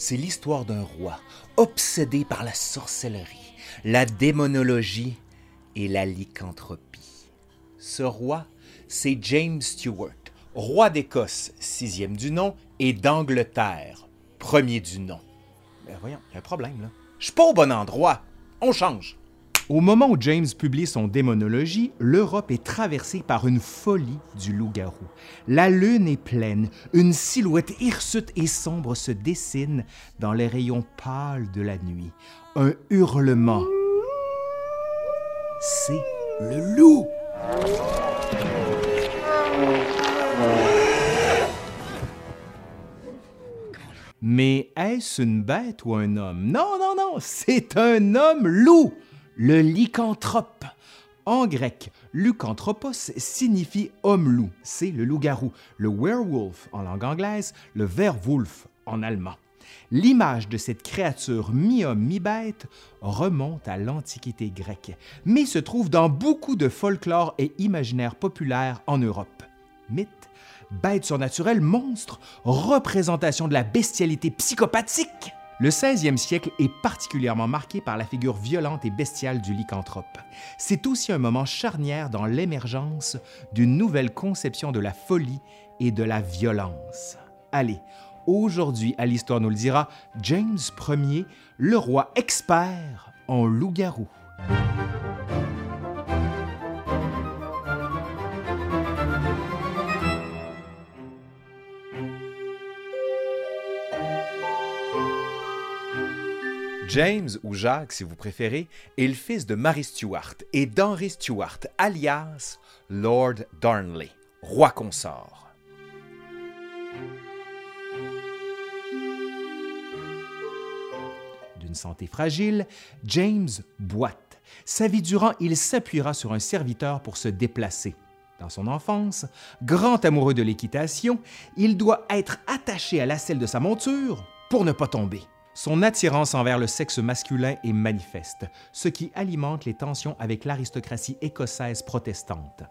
C'est l'histoire d'un roi obsédé par la sorcellerie, la démonologie et la lycanthropie. Ce roi, c'est James Stuart, roi d'Écosse, sixième du nom, et d'Angleterre, premier du nom. Ben voyons, il y a un problème là. Je suis pas au bon endroit. On change. Au moment où James publie son Démonologie, l'Europe est traversée par une folie du loup-garou. La lune est pleine, une silhouette hirsute et sombre se dessine dans les rayons pâles de la nuit. Un hurlement. C'est le loup. Mais est-ce une bête ou un homme? Non, non, non, c'est un homme loup le lycanthrope. En grec, lycanthropos signifie homme-loup, c'est le loup-garou, le werewolf en langue anglaise, le werwolf en allemand. L'image de cette créature mi-homme, mi-bête remonte à l'Antiquité grecque, mais se trouve dans beaucoup de folklore et imaginaires populaires en Europe. Mythe, bête surnaturelle, monstre, représentation de la bestialité psychopathique. Le 16e siècle est particulièrement marqué par la figure violente et bestiale du lycanthrope. C'est aussi un moment charnière dans l'émergence d'une nouvelle conception de la folie et de la violence. Allez, aujourd'hui, à l'Histoire nous le dira, James Ier, le roi expert en loup-garou. James, ou Jacques si vous préférez, est le fils de Mary Stuart et d'Henry Stuart, alias Lord Darnley, roi consort. D'une santé fragile, James boite. Sa vie durant, il s'appuiera sur un serviteur pour se déplacer. Dans son enfance, grand amoureux de l'équitation, il doit être attaché à la selle de sa monture pour ne pas tomber. Son attirance envers le sexe masculin est manifeste, ce qui alimente les tensions avec l'aristocratie écossaise protestante.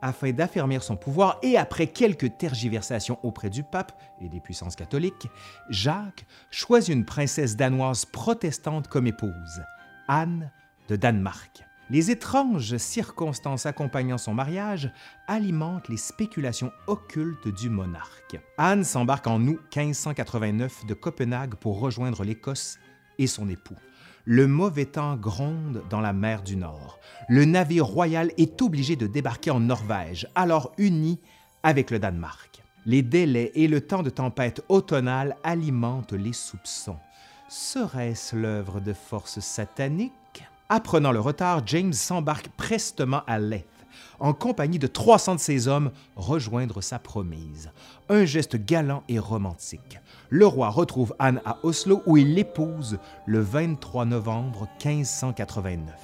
Afin d'affermir son pouvoir et après quelques tergiversations auprès du pape et des puissances catholiques, Jacques choisit une princesse danoise protestante comme épouse, Anne de Danemark. Les étranges circonstances accompagnant son mariage alimentent les spéculations occultes du monarque. Anne s'embarque en août 1589 de Copenhague pour rejoindre l'Écosse et son époux. Le mauvais temps gronde dans la mer du Nord. Le navire royal est obligé de débarquer en Norvège, alors uni avec le Danemark. Les délais et le temps de tempête automnale alimentent les soupçons. Serait-ce l'œuvre de forces sataniques Apprenant le retard, James s'embarque prestement à Leith, en compagnie de 300 de ses hommes, rejoindre sa promise. Un geste galant et romantique. Le roi retrouve Anne à Oslo où il l'épouse le 23 novembre 1589.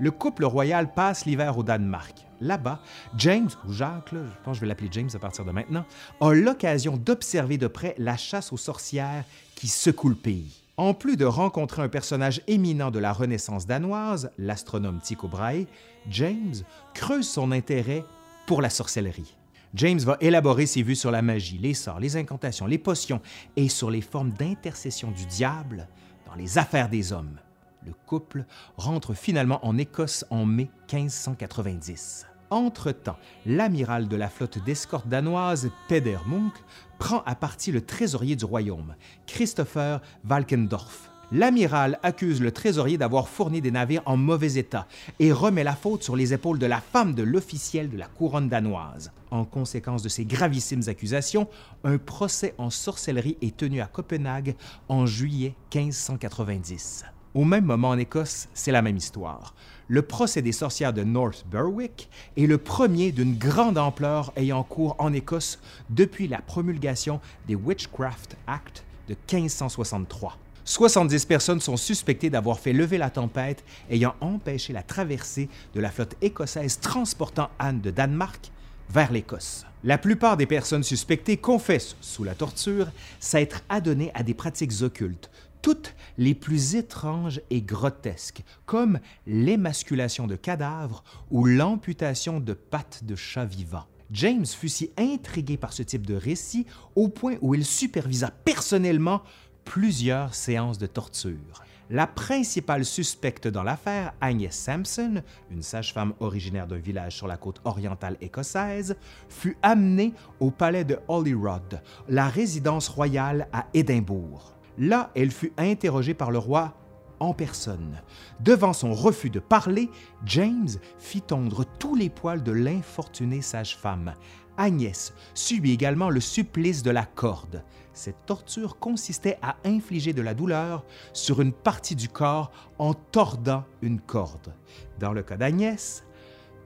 Le couple royal passe l'hiver au Danemark. Là-bas, James, ou Jacques, je pense que je vais l'appeler James à partir de maintenant, a l'occasion d'observer de près la chasse aux sorcières qui secoue le pays. En plus de rencontrer un personnage éminent de la Renaissance danoise, l'astronome Tycho Brahe, James creuse son intérêt pour la sorcellerie. James va élaborer ses vues sur la magie, les sorts, les incantations, les potions et sur les formes d'intercession du diable dans les affaires des hommes. Le couple rentre finalement en Écosse en mai 1590. Entre-temps, l'amiral de la flotte d'escorte danoise, Peder Munk, prend à partie le trésorier du royaume, Christopher Valkendorf. L'amiral accuse le trésorier d'avoir fourni des navires en mauvais état et remet la faute sur les épaules de la femme de l'officiel de la couronne danoise. En conséquence de ces gravissimes accusations, un procès en sorcellerie est tenu à Copenhague en juillet 1590. Au même moment en Écosse, c'est la même histoire le procès des sorcières de North Berwick est le premier d'une grande ampleur ayant cours en Écosse depuis la promulgation des Witchcraft Act de 1563. 70 personnes sont suspectées d'avoir fait lever la tempête ayant empêché la traversée de la flotte écossaise transportant Anne de Danemark vers l'Écosse. La plupart des personnes suspectées confessent, sous la torture, s'être adonnées à des pratiques occultes, toutes les plus étranges et grotesques, comme l'émasculation de cadavres ou l'amputation de pattes de chats vivants. James fut si intrigué par ce type de récit au point où il supervisa personnellement plusieurs séances de torture. La principale suspecte dans l'affaire, Agnès Sampson, une sage-femme originaire d'un village sur la côte orientale écossaise, fut amenée au palais de Holyrood, la résidence royale à Édimbourg. Là, elle fut interrogée par le roi en personne. Devant son refus de parler, James fit tondre tous les poils de l'infortunée sage-femme. Agnès subit également le supplice de la corde. Cette torture consistait à infliger de la douleur sur une partie du corps en tordant une corde. Dans le cas d'Agnès,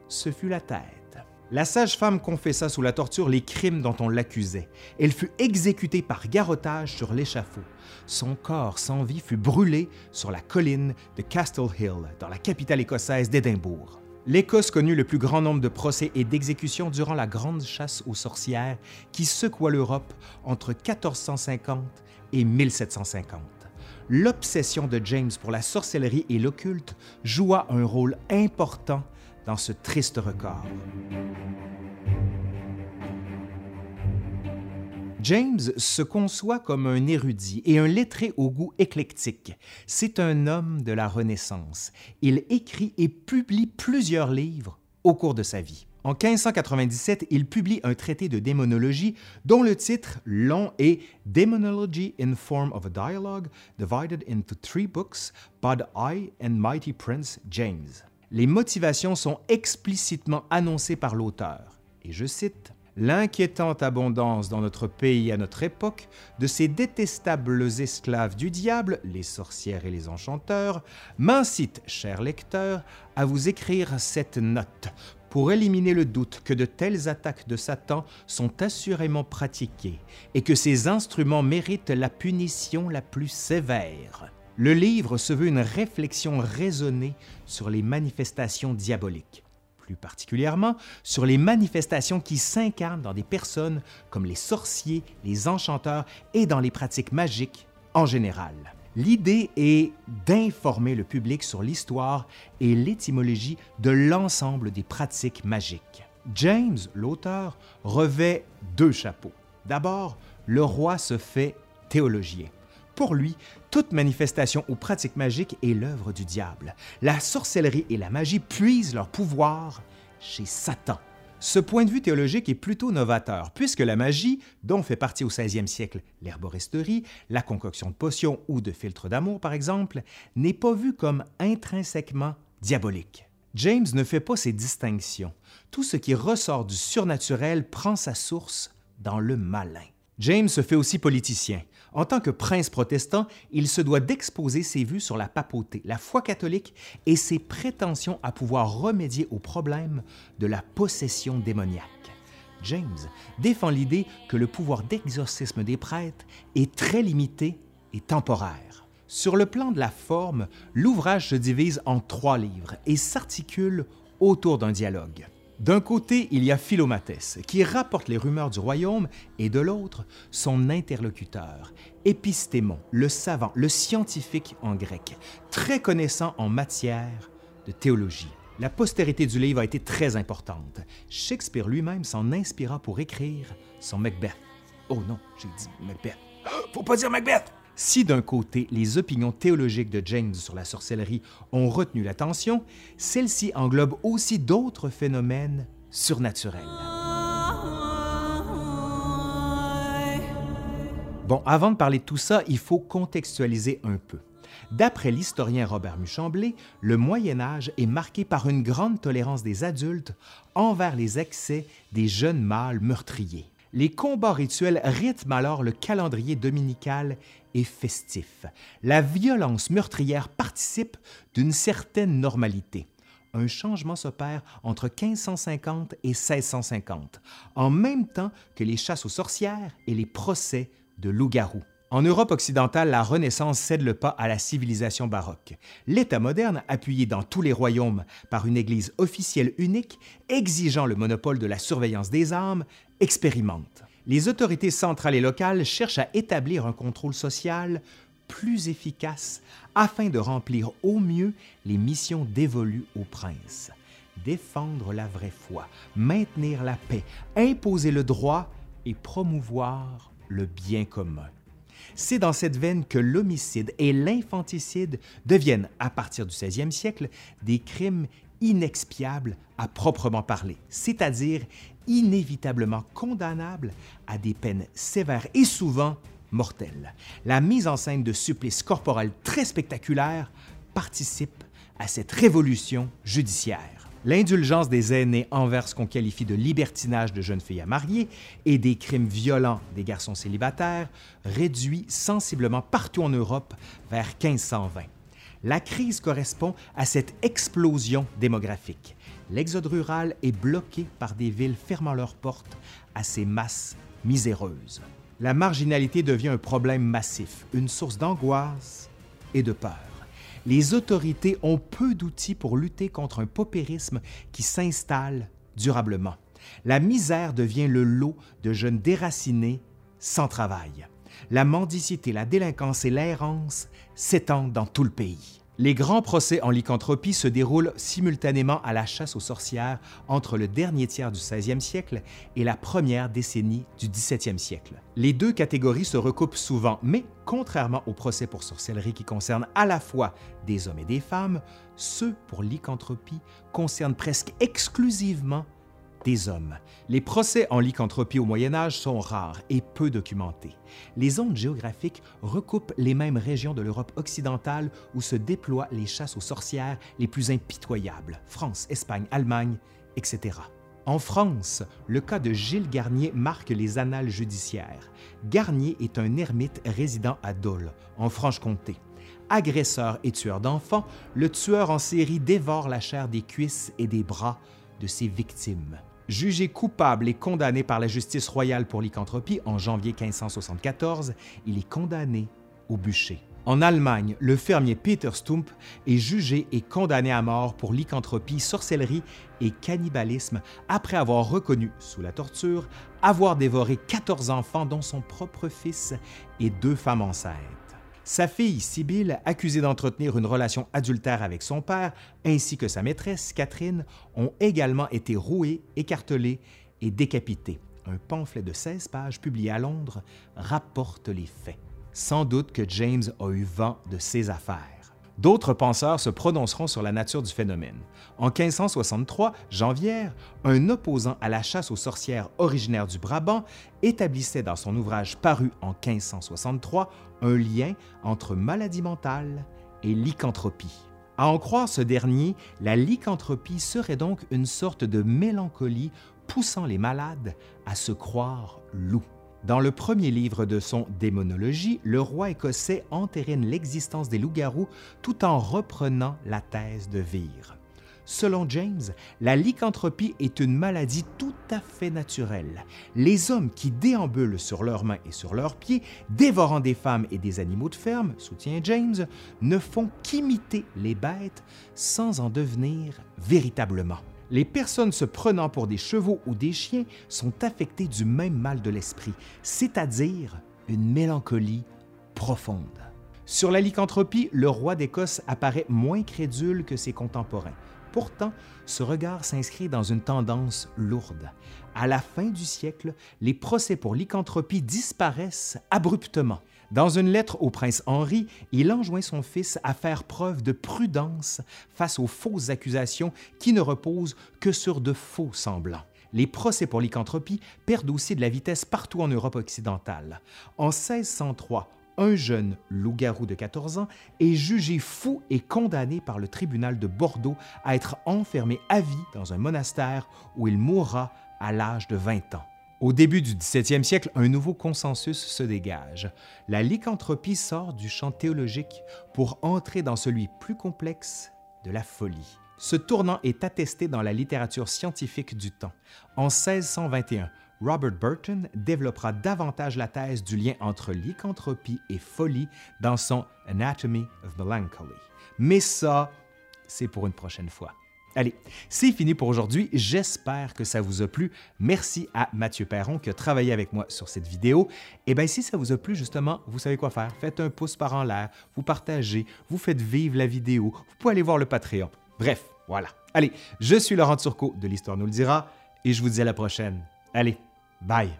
ce fut la tête. La sage-femme confessa sous la torture les crimes dont on l'accusait. Elle fut exécutée par garrotage sur l'échafaud. Son corps sans vie fut brûlé sur la colline de Castle Hill, dans la capitale écossaise d'Édimbourg. L'Écosse connut le plus grand nombre de procès et d'exécutions durant la grande chasse aux sorcières qui secoua l'Europe entre 1450 et 1750. L'obsession de James pour la sorcellerie et l'occulte joua un rôle important ce triste record. James se conçoit comme un érudit et un lettré au goût éclectique. C'est un homme de la Renaissance. Il écrit et publie plusieurs livres au cours de sa vie. En 1597, il publie un traité de démonologie dont le titre long est Demonology in Form of a Dialogue, divided into three books by the High and Mighty Prince James. Les motivations sont explicitement annoncées par l'auteur, et je cite l'inquiétante abondance dans notre pays à notre époque de ces détestables esclaves du diable, les sorcières et les enchanteurs, m'incite, cher lecteur, à vous écrire cette note pour éliminer le doute que de telles attaques de Satan sont assurément pratiquées et que ces instruments méritent la punition la plus sévère. Le livre se veut une réflexion raisonnée sur les manifestations diaboliques plus particulièrement sur les manifestations qui s'incarnent dans des personnes comme les sorciers, les enchanteurs et dans les pratiques magiques en général. L'idée est d'informer le public sur l'histoire et l'étymologie de l'ensemble des pratiques magiques. James, l'auteur, revêt deux chapeaux. D'abord, le roi se fait théologien. Pour lui, toute manifestation ou pratique magique est l'œuvre du diable. La sorcellerie et la magie puisent leur pouvoir chez Satan. Ce point de vue théologique est plutôt novateur, puisque la magie, dont fait partie au 16e siècle l'herboristerie, la concoction de potions ou de filtres d'amour par exemple, n'est pas vue comme intrinsèquement diabolique. James ne fait pas ces distinctions. Tout ce qui ressort du surnaturel prend sa source dans le malin. James se fait aussi politicien. En tant que prince protestant, il se doit d'exposer ses vues sur la papauté, la foi catholique et ses prétentions à pouvoir remédier aux problèmes de la possession démoniaque. James défend l'idée que le pouvoir d'exorcisme des prêtres est très limité et temporaire. Sur le plan de la forme, l'ouvrage se divise en trois livres et s'articule autour d'un dialogue. D'un côté, il y a Philomatès, qui rapporte les rumeurs du royaume, et de l'autre, son interlocuteur, Épistémon, le savant, le scientifique en grec, très connaissant en matière de théologie. La postérité du livre a été très importante. Shakespeare lui-même s'en inspira pour écrire son Macbeth. Oh non, j'ai dit Macbeth. Faut pas dire Macbeth! Si d'un côté, les opinions théologiques de James sur la sorcellerie ont retenu l'attention, celle-ci englobe aussi d'autres phénomènes surnaturels. Bon, avant de parler de tout ça, il faut contextualiser un peu. D'après l'historien Robert Muchamblé, le Moyen Âge est marqué par une grande tolérance des adultes envers les excès des jeunes mâles meurtriers. Les combats rituels rythment alors le calendrier dominical et festif. La violence meurtrière participe d'une certaine normalité. Un changement s'opère entre 1550 et 1650, en même temps que les chasses aux sorcières et les procès de loups-garous. En Europe occidentale, la Renaissance cède le pas à la civilisation baroque. L'État moderne, appuyé dans tous les royaumes par une Église officielle unique, exigeant le monopole de la surveillance des âmes, expérimente. Les autorités centrales et locales cherchent à établir un contrôle social plus efficace afin de remplir au mieux les missions dévolues aux princes. Défendre la vraie foi, maintenir la paix, imposer le droit et promouvoir le bien commun. C'est dans cette veine que l'homicide et l'infanticide deviennent, à partir du 16e siècle, des crimes inexpiables à proprement parler, c'est-à-dire inévitablement condamnables à des peines sévères et souvent mortelles. La mise en scène de supplices corporels très spectaculaires participe à cette révolution judiciaire. L'indulgence des aînés envers ce qu'on qualifie de libertinage de jeunes filles à marier et des crimes violents des garçons célibataires réduit sensiblement partout en Europe vers 1520. La crise correspond à cette explosion démographique. L'exode rural est bloqué par des villes fermant leurs portes à ces masses miséreuses. La marginalité devient un problème massif, une source d'angoisse et de peur les autorités ont peu d'outils pour lutter contre un paupérisme qui s'installe durablement. La misère devient le lot de jeunes déracinés sans travail. La mendicité, la délinquance et l'errance s'étendent dans tout le pays. Les grands procès en lycanthropie se déroulent simultanément à la chasse aux sorcières entre le dernier tiers du 16e siècle et la première décennie du 17e siècle. Les deux catégories se recoupent souvent, mais contrairement aux procès pour sorcellerie qui concernent à la fois des hommes et des femmes, ceux pour lycanthropie concernent presque exclusivement des hommes. Les procès en lycanthropie au Moyen Âge sont rares et peu documentés. Les zones géographiques recoupent les mêmes régions de l'Europe occidentale où se déploient les chasses aux sorcières les plus impitoyables, France, Espagne, Allemagne, etc. En France, le cas de Gilles Garnier marque les annales judiciaires. Garnier est un ermite résidant à Dole, en Franche-Comté. Agresseur et tueur d'enfants, le tueur en série dévore la chair des cuisses et des bras de ses victimes. Jugé coupable et condamné par la justice royale pour lycanthropie en janvier 1574, il est condamné au bûcher. En Allemagne, le fermier Peter Stump est jugé et condamné à mort pour lycanthropie, sorcellerie et cannibalisme après avoir reconnu, sous la torture, avoir dévoré 14 enfants dont son propre fils et deux femmes enceintes. Sa fille, Sibylle, accusée d'entretenir une relation adultère avec son père, ainsi que sa maîtresse, Catherine, ont également été rouées, écartelées et décapitées. Un pamphlet de 16 pages publié à Londres rapporte les faits. Sans doute que James a eu vent de ces affaires. D'autres penseurs se prononceront sur la nature du phénomène. En 1563, Janvière, un opposant à la chasse aux sorcières originaire du Brabant, établissait dans son ouvrage paru en 1563 un lien entre maladie mentale et lycanthropie. À en croire ce dernier, la lycanthropie serait donc une sorte de mélancolie poussant les malades à se croire loups. Dans le premier livre de son Démonologie, le roi écossais entérine l'existence des loups-garous tout en reprenant la thèse de Vire. Selon James, la lycanthropie est une maladie tout à fait naturelle. Les hommes qui déambulent sur leurs mains et sur leurs pieds, dévorant des femmes et des animaux de ferme, soutient James, ne font qu'imiter les bêtes sans en devenir véritablement les personnes se prenant pour des chevaux ou des chiens sont affectées du même mal de l'esprit, c'est-à-dire une mélancolie profonde. Sur la lycanthropie, le roi d'Écosse apparaît moins crédule que ses contemporains. Pourtant, ce regard s'inscrit dans une tendance lourde. À la fin du siècle, les procès pour lycanthropie disparaissent abruptement. Dans une lettre au prince Henri, il enjoint son fils à faire preuve de prudence face aux fausses accusations qui ne reposent que sur de faux semblants. Les procès pour lycanthropie perdent aussi de la vitesse partout en Europe occidentale. En 1603, un jeune loup-garou de 14 ans est jugé fou et condamné par le tribunal de Bordeaux à être enfermé à vie dans un monastère où il mourra à l'âge de 20 ans. Au début du 17e siècle, un nouveau consensus se dégage. La lycanthropie sort du champ théologique pour entrer dans celui plus complexe de la folie. Ce tournant est attesté dans la littérature scientifique du temps. En 1621, Robert Burton développera davantage la thèse du lien entre lycanthropie et folie dans son Anatomy of Melancholy. Mais ça, c'est pour une prochaine fois. Allez, c'est fini pour aujourd'hui. J'espère que ça vous a plu. Merci à Mathieu Perron qui a travaillé avec moi sur cette vidéo. Et eh bien, si ça vous a plu, justement, vous savez quoi faire. Faites un pouce par en l'air, vous partagez, vous faites vivre la vidéo. Vous pouvez aller voir le Patreon. Bref, voilà. Allez, je suis Laurent Turcot de l'Histoire nous le dira et je vous dis à la prochaine. Allez, bye!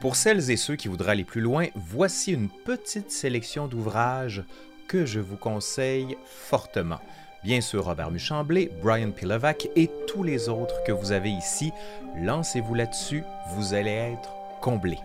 Pour celles et ceux qui voudraient aller plus loin, voici une petite sélection d'ouvrages que je vous conseille fortement. Bien sûr, Robert Muchamblé, Brian Pilovac et tous les autres que vous avez ici. Lancez-vous là-dessus, vous allez être comblés.